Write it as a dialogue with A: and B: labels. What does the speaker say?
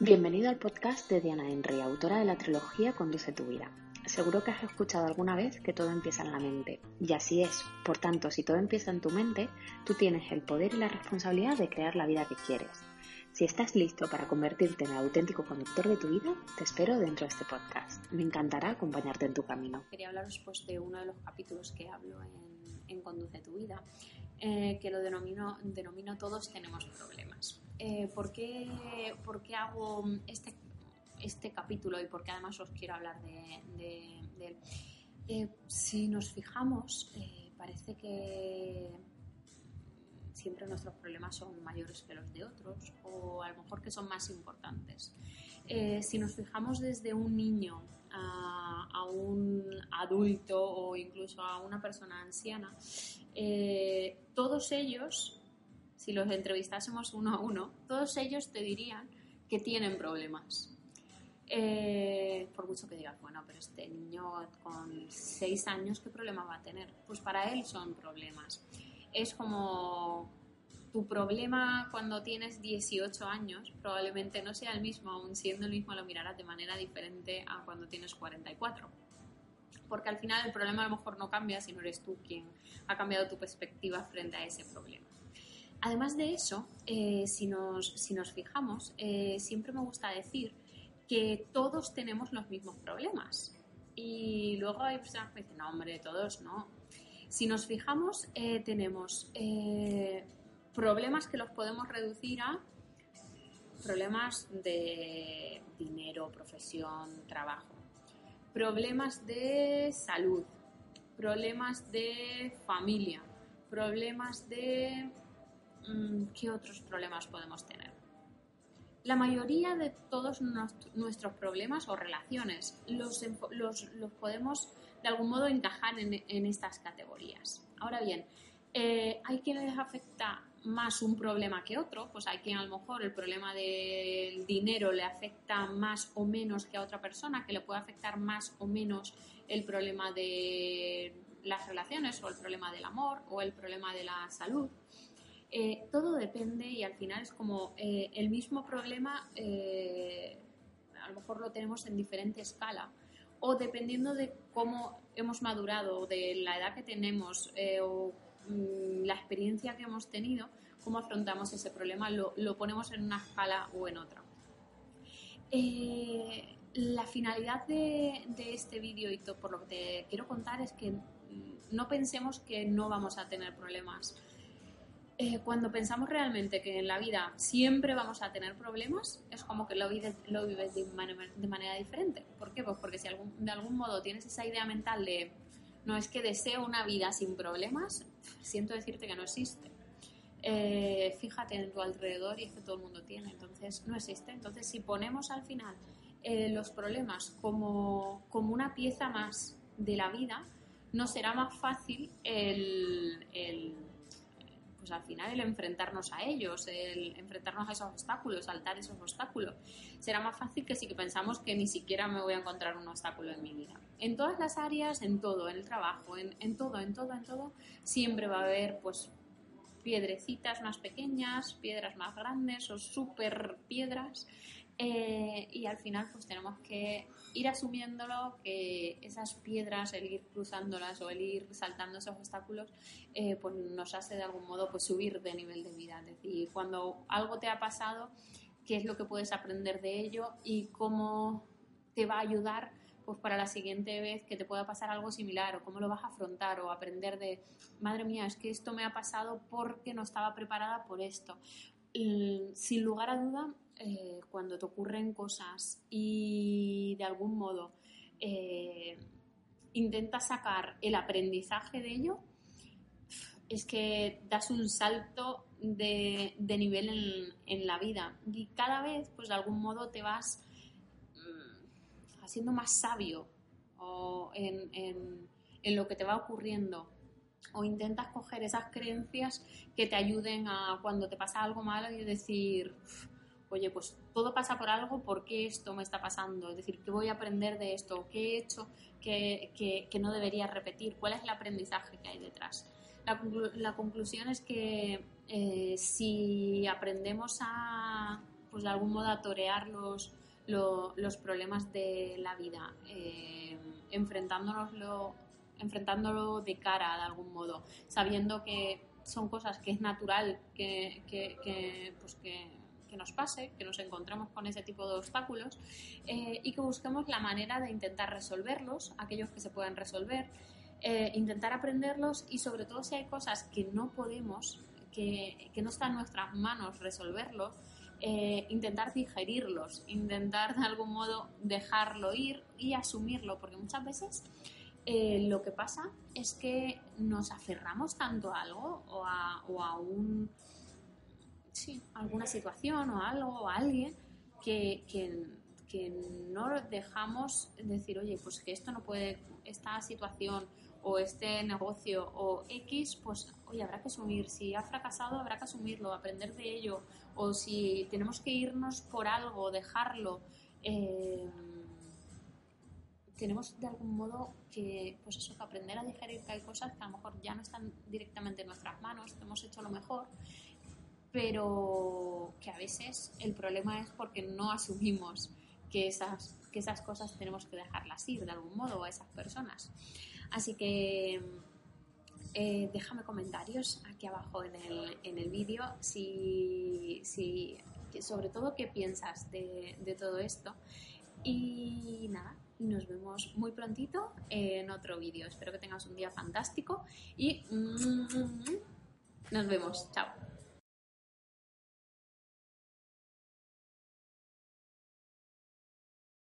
A: Bienvenido al podcast de Diana Henry, autora de la trilogía Conduce tu vida. Seguro que has escuchado alguna vez que todo empieza en la mente, y así es. Por tanto, si todo empieza en tu mente, tú tienes el poder y la responsabilidad de crear la vida que quieres. Si estás listo para convertirte en el auténtico conductor de tu vida, te espero dentro de este podcast. Me encantará acompañarte en tu camino.
B: Quería hablaros pues, de uno de los capítulos que hablo en, Conduce tu vida, eh, que lo denomino, Todos tenemos problemas. Eh, ¿por, qué, hago este, este capítulo y por qué además os quiero hablar de, él? Eh, si nos fijamos, parece que siempre nuestros problemas son mayores que los de otros o a lo mejor que son más importantes. si nos fijamos desde un niño a, a, un adulto o incluso a una persona anciana, todos ellos si los entrevistásemos uno a uno, todos ellos te dirían que tienen problemas. Eh, por mucho que digas, bueno, pero este niño con seis años, ¿qué problema va a tener? Pues para él son problemas. Es como tu problema cuando tienes 18 años probablemente no sea el mismo, aún siendo el mismo lo mirarás de manera diferente a cuando tienes 44. Porque al final el problema a lo mejor no cambia si no eres tú quien ha cambiado tu perspectiva frente a ese problema. Además de eso, eh, si, nos, si, nos, fijamos, eh, siempre me gusta decir que todos tenemos los mismos problemas. Y luego hay personas que dicen, no, hombre, todos no. Si nos fijamos, eh, tenemos problemas que los podemos reducir a problemas de dinero, profesión, trabajo, problemas de salud, problemas de familia, problemas de Mm, ¿qué otros problemas podemos tener? La mayoría de todos nuestros problemas o relaciones los, podemos de algún modo encajar en, estas categorías. Ahora bien, eh, hay quienes afecta más un problema que otro, pues hay quien a lo mejor el problema del dinero le afecta más o menos que a otra persona, que le puede afectar más o menos el problema de las relaciones o el problema del amor o el problema de la salud. Eh, todo depende y al final es como eh, el mismo problema, eh, a lo mejor lo tenemos en diferente escala o dependiendo de cómo hemos madurado, de la edad que tenemos o mm, la experiencia que hemos tenido, cómo afrontamos ese problema, lo, ponemos en una escala o en otra. la finalidad de, de este vídeo y por lo que te quiero contar es que mm, no pensemos que no vamos a tener problemas eh, cuando pensamos realmente que en la vida siempre vamos a tener problemas, es como que lo vives, lo vives de, manera diferente. ¿Por qué? Pues porque si de algún modo tienes esa idea mental de no es que deseo una vida sin problemas, siento decirte que no existe. Eh, fíjate en tu alrededor y es que todo el mundo tiene, entonces no existe. Entonces si ponemos al final eh, los problemas como, como una pieza más de la vida, no será más fácil el pues al final el enfrentarnos a ellos, el enfrentarnos a esos obstáculos, saltar esos obstáculos, será más fácil que si pensamos que ni siquiera me voy a encontrar un obstáculo en mi vida. En todas las áreas, en todo, en el trabajo, en, en todo, en todo, en todo, siempre va a haber pues piedrecitas más pequeñas, piedras más grandes o super piedras eh, y al final pues tenemos que ir asumiéndolo, que esas piedras, el ir cruzándolas o el ir saltando esos obstáculos, eh, pues nos hace de algún modo pues subir de nivel de vida. Es decir, cuando algo te ha pasado, qué es lo que puedes aprender de ello y cómo te va a ayudar pues para la siguiente vez que te pueda pasar algo similar o cómo lo vas a afrontar o aprender de, madre mía, es que esto me ha pasado porque no estaba preparada por esto. sin lugar a duda, eh, cuando te ocurren cosas y de algún modo eh, intentas sacar el aprendizaje de ello, es que das un salto de, nivel en, la vida. Y cada vez, pues de algún modo te vas mm, haciendo más sabio en, en lo que te va ocurriendo. O intentas coger esas creencias que te ayuden a cuando te pasa algo malo y decir, oye, pues todo pasa por algo, ¿por qué esto me está pasando? Es decir, ¿qué voy a aprender de esto? ¿Qué he hecho que, no debería repetir? ¿Cuál es el aprendizaje que hay detrás? La, conclusión es que eh, si aprendemos a, pues de algún modo a torear los, los problemas de la vida, eh, enfrentándonoslo, enfrentándolo de cara de algún modo, sabiendo que son cosas que es natural que, que, pues que, nos pase, que nos encontremos con ese tipo de obstáculos eh, y que busquemos la manera de intentar resolverlos, aquellos que se puedan resolver, eh, intentar aprenderlos y sobre todo si hay cosas que no podemos, que, que no está en nuestras manos resolverlos, eh, intentar digerirlos, intentar de algún modo dejarlo ir y asumirlo, porque muchas veces lo que pasa es que nos aferramos tanto a algo o a, o a un, sí, alguna situación o algo o alguien que, que, no dejamos decir, oye, pues que esto no puede, esta situación o este negocio o X, pues oye, habrá que asumir. Si ha fracasado, habrá que asumirlo, aprender de ello. O si tenemos que irnos por algo, dejarlo. Eh, tenemos de algún modo que, pues eso, que aprender a digerir que hay cosas que a lo mejor ya no están directamente en nuestras manos, que hemos hecho lo mejor, pero que a veces el problema es porque no asumimos que esas, que esas cosas tenemos que dejarlas ir de algún modo a esas personas. Así que eh, déjame comentarios aquí abajo en el, en el vídeo si, si, sobre todo qué piensas de, de todo esto. Y nada, nos vemos muy prontito en otro vídeo. Espero que tengas un día fantástico y nos vemos. Chao.